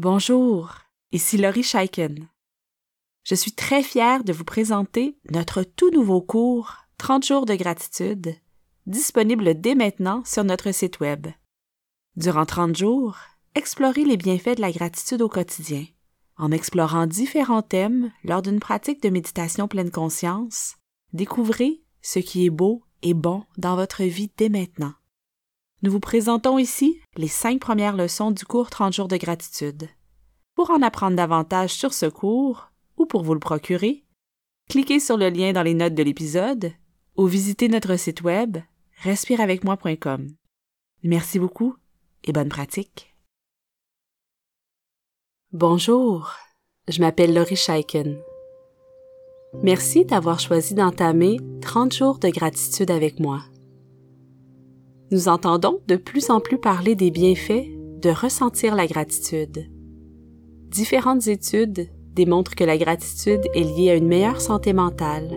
Bonjour, ici Laurie Scheiken. Je suis très fière de vous présenter notre tout nouveau cours 30 jours de gratitude, disponible dès maintenant sur notre site Web. Durant 30 jours, explorez les bienfaits de la gratitude au quotidien, en explorant différents thèmes lors d'une pratique de méditation pleine conscience. Découvrez ce qui est beau et bon dans votre vie dès maintenant. Nous vous présentons ici les cinq premières leçons du cours 30 jours de gratitude. Pour en apprendre davantage sur ce cours ou pour vous le procurer, cliquez sur le lien dans les notes de l'épisode ou visitez notre site web respireavecmoi.com. Merci beaucoup et bonne pratique. Bonjour, je m'appelle Laurie Scheiken. Merci d'avoir choisi d'entamer 30 jours de gratitude avec moi nous entendons de plus en plus parler des bienfaits de ressentir la gratitude. Différentes études démontrent que la gratitude est liée à une meilleure santé mentale,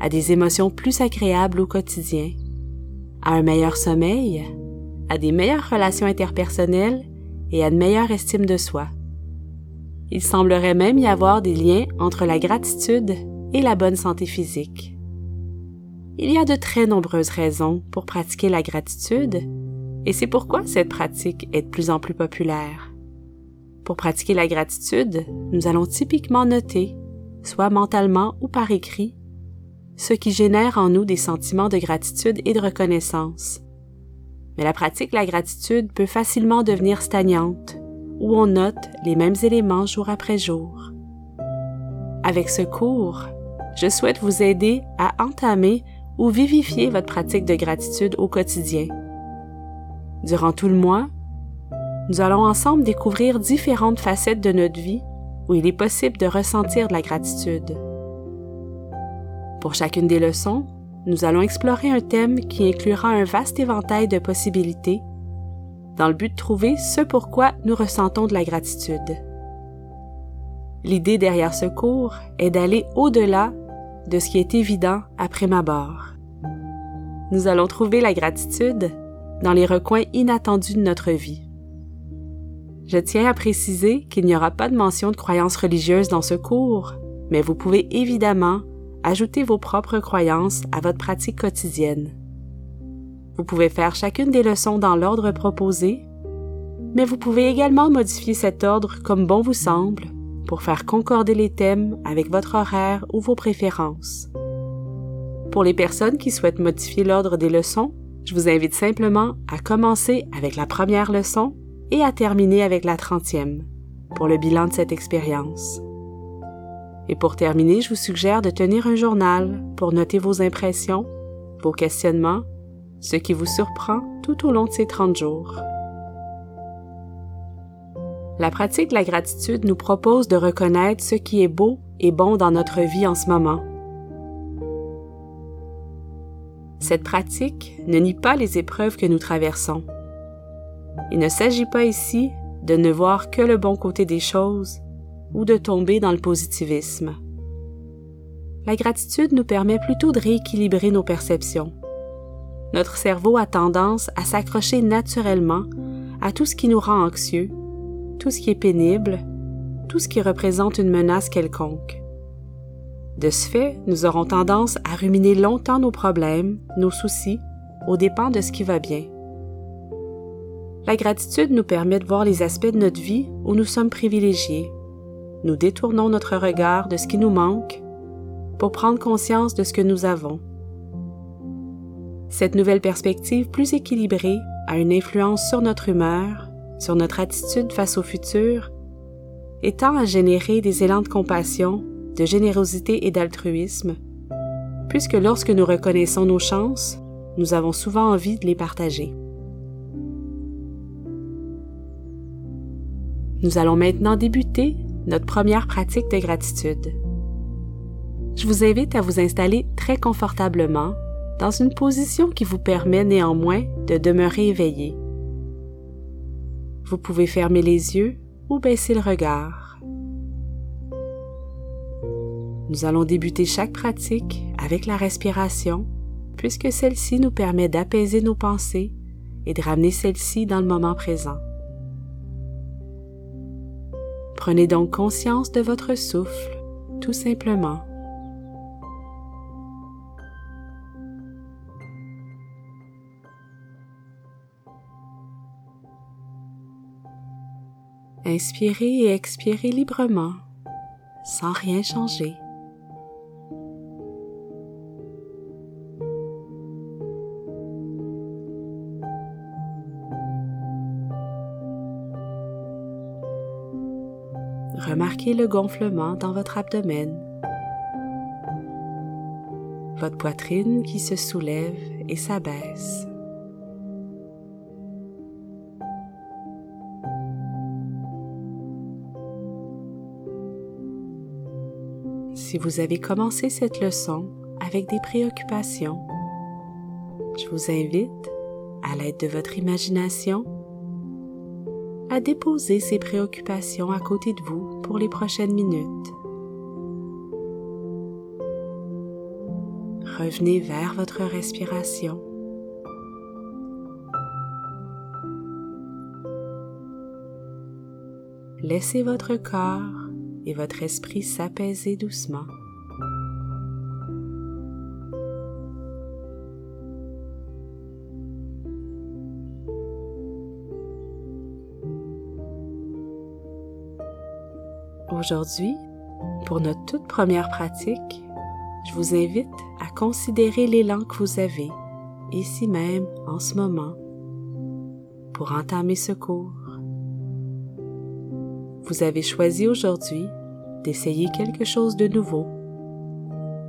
à des émotions plus agréables au quotidien, à un meilleur sommeil, à des meilleures relations interpersonnelles et à une meilleure estime de soi. Il semblerait même y avoir des liens entre la gratitude et la bonne santé physique. Il y a de très nombreuses raisons pour pratiquer la gratitude, et c'est pourquoi cette pratique est de plus en plus populaire. Pour pratiquer la gratitude, nous allons typiquement noter, soit mentalement ou par écrit, ce qui génère en nous des sentiments de gratitude et de reconnaissance. Mais la pratique de la gratitude peut facilement devenir stagnante, où on note les mêmes éléments jour après jour. Avec ce cours, je souhaite vous aider à entamer ou vivifier votre pratique de gratitude au quotidien. Durant tout le mois, nous allons ensemble découvrir différentes facettes de notre vie où il est possible de ressentir de la gratitude. Pour chacune des leçons, nous allons explorer un thème qui inclura un vaste éventail de possibilités dans le but de trouver ce pourquoi nous ressentons de la gratitude. L'idée derrière ce cours est d'aller au-delà de ce qui est évident après ma barre. Nous allons trouver la gratitude dans les recoins inattendus de notre vie. Je tiens à préciser qu'il n'y aura pas de mention de croyances religieuses dans ce cours, mais vous pouvez évidemment ajouter vos propres croyances à votre pratique quotidienne. Vous pouvez faire chacune des leçons dans l'ordre proposé, mais vous pouvez également modifier cet ordre comme bon vous semble pour faire concorder les thèmes avec votre horaire ou vos préférences. Pour les personnes qui souhaitent modifier l'ordre des leçons, je vous invite simplement à commencer avec la première leçon et à terminer avec la trentième pour le bilan de cette expérience. Et pour terminer, je vous suggère de tenir un journal pour noter vos impressions, vos questionnements, ce qui vous surprend tout au long de ces 30 jours. La pratique de la gratitude nous propose de reconnaître ce qui est beau et bon dans notre vie en ce moment. Cette pratique ne nie pas les épreuves que nous traversons. Il ne s'agit pas ici de ne voir que le bon côté des choses ou de tomber dans le positivisme. La gratitude nous permet plutôt de rééquilibrer nos perceptions. Notre cerveau a tendance à s'accrocher naturellement à tout ce qui nous rend anxieux tout ce qui est pénible, tout ce qui représente une menace quelconque. De ce fait, nous aurons tendance à ruminer longtemps nos problèmes, nos soucis, aux dépens de ce qui va bien. La gratitude nous permet de voir les aspects de notre vie où nous sommes privilégiés. Nous détournons notre regard de ce qui nous manque pour prendre conscience de ce que nous avons. Cette nouvelle perspective plus équilibrée a une influence sur notre humeur, sur notre attitude face au futur et tend à générer des élans de compassion, de générosité et d'altruisme, puisque lorsque nous reconnaissons nos chances, nous avons souvent envie de les partager. Nous allons maintenant débuter notre première pratique de gratitude. Je vous invite à vous installer très confortablement dans une position qui vous permet néanmoins de demeurer éveillé. Vous pouvez fermer les yeux ou baisser le regard. Nous allons débuter chaque pratique avec la respiration, puisque celle-ci nous permet d'apaiser nos pensées et de ramener celle-ci dans le moment présent. Prenez donc conscience de votre souffle, tout simplement. Inspirez et expirez librement, sans rien changer. Remarquez le gonflement dans votre abdomen, votre poitrine qui se soulève et s'abaisse. Si vous avez commencé cette leçon avec des préoccupations, je vous invite, à l'aide de votre imagination, à déposer ces préoccupations à côté de vous pour les prochaines minutes. Revenez vers votre respiration. Laissez votre corps et votre esprit s'apaiser doucement. Aujourd'hui, pour notre toute première pratique, je vous invite à considérer l'élan que vous avez, ici même, en ce moment, pour entamer ce cours. Vous avez choisi aujourd'hui d'essayer quelque chose de nouveau,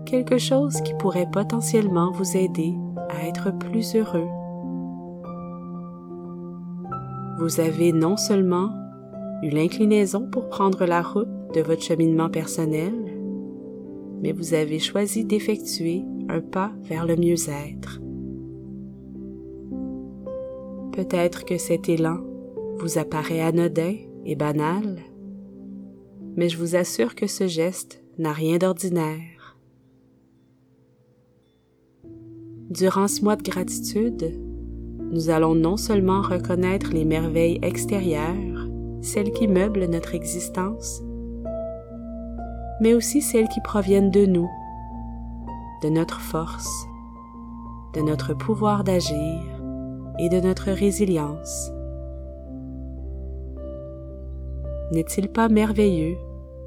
quelque chose qui pourrait potentiellement vous aider à être plus heureux. Vous avez non seulement eu l'inclinaison pour prendre la route de votre cheminement personnel, mais vous avez choisi d'effectuer un pas vers le mieux-être. Peut-être que cet élan vous apparaît anodin et banal, mais je vous assure que ce geste n'a rien d'ordinaire. Durant ce mois de gratitude, nous allons non seulement reconnaître les merveilles extérieures, celles qui meublent notre existence, mais aussi celles qui proviennent de nous, de notre force, de notre pouvoir d'agir et de notre résilience. N'est-il pas merveilleux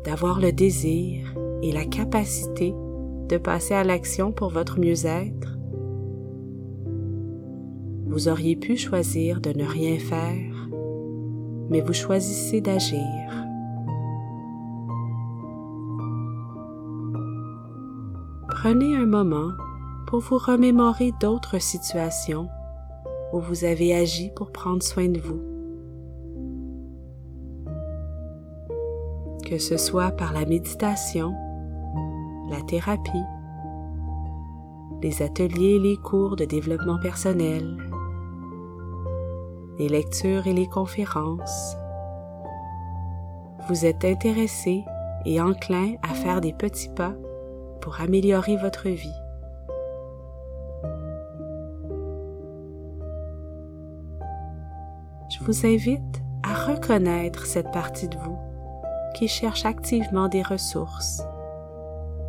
d'avoir le désir et la capacité de passer à l'action pour votre mieux-être? Vous auriez pu choisir de ne rien faire, mais vous choisissez d'agir. prenez un moment pour vous remémorer d'autres situations où vous avez agi pour prendre soin de vous. Que ce soit par la méditation, la thérapie, les ateliers et les cours de développement personnel, les lectures et les conférences. Vous êtes intéressé et enclin à faire des petits pas pour améliorer votre vie. Je vous invite à reconnaître cette partie de vous qui cherche activement des ressources,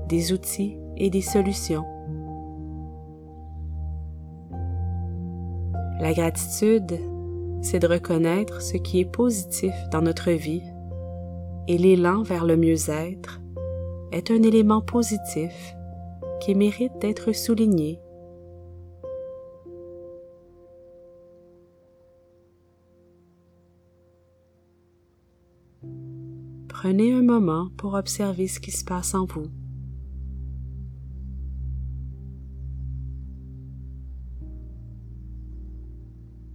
des outils et des solutions. La gratitude, c'est de reconnaître ce qui est positif dans notre vie et l'élan vers le mieux-être est un élément positif qui mérite d'être souligné. Prenez un moment pour observer ce qui se passe en vous.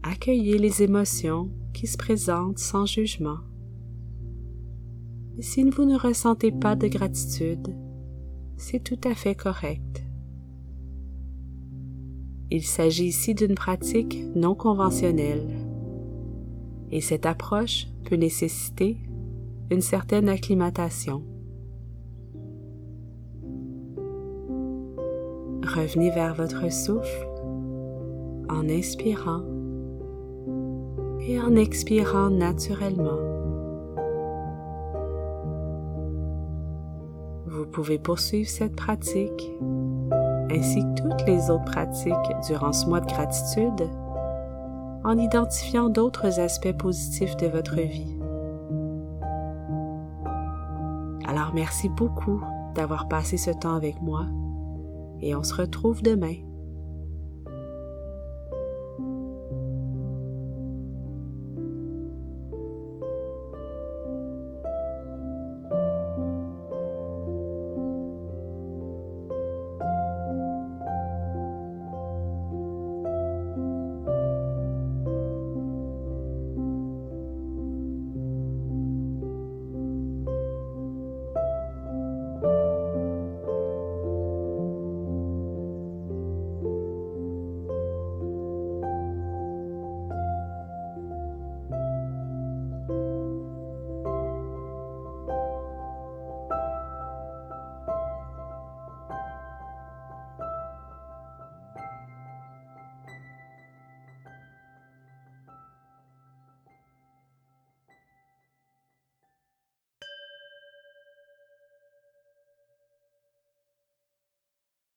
Accueillez les émotions qui se présentent sans jugement si vous ne ressentez pas de gratitude, c'est tout à fait correct. Il s'agit ici d'une pratique non conventionnelle et cette approche peut nécessiter une certaine acclimatation. Revenez vers votre souffle en inspirant et en expirant naturellement. Vous pouvez poursuivre cette pratique ainsi que toutes les autres pratiques durant ce mois de gratitude en identifiant d'autres aspects positifs de votre vie. Merci beaucoup d'avoir passé ce temps avec moi et on se retrouve demain.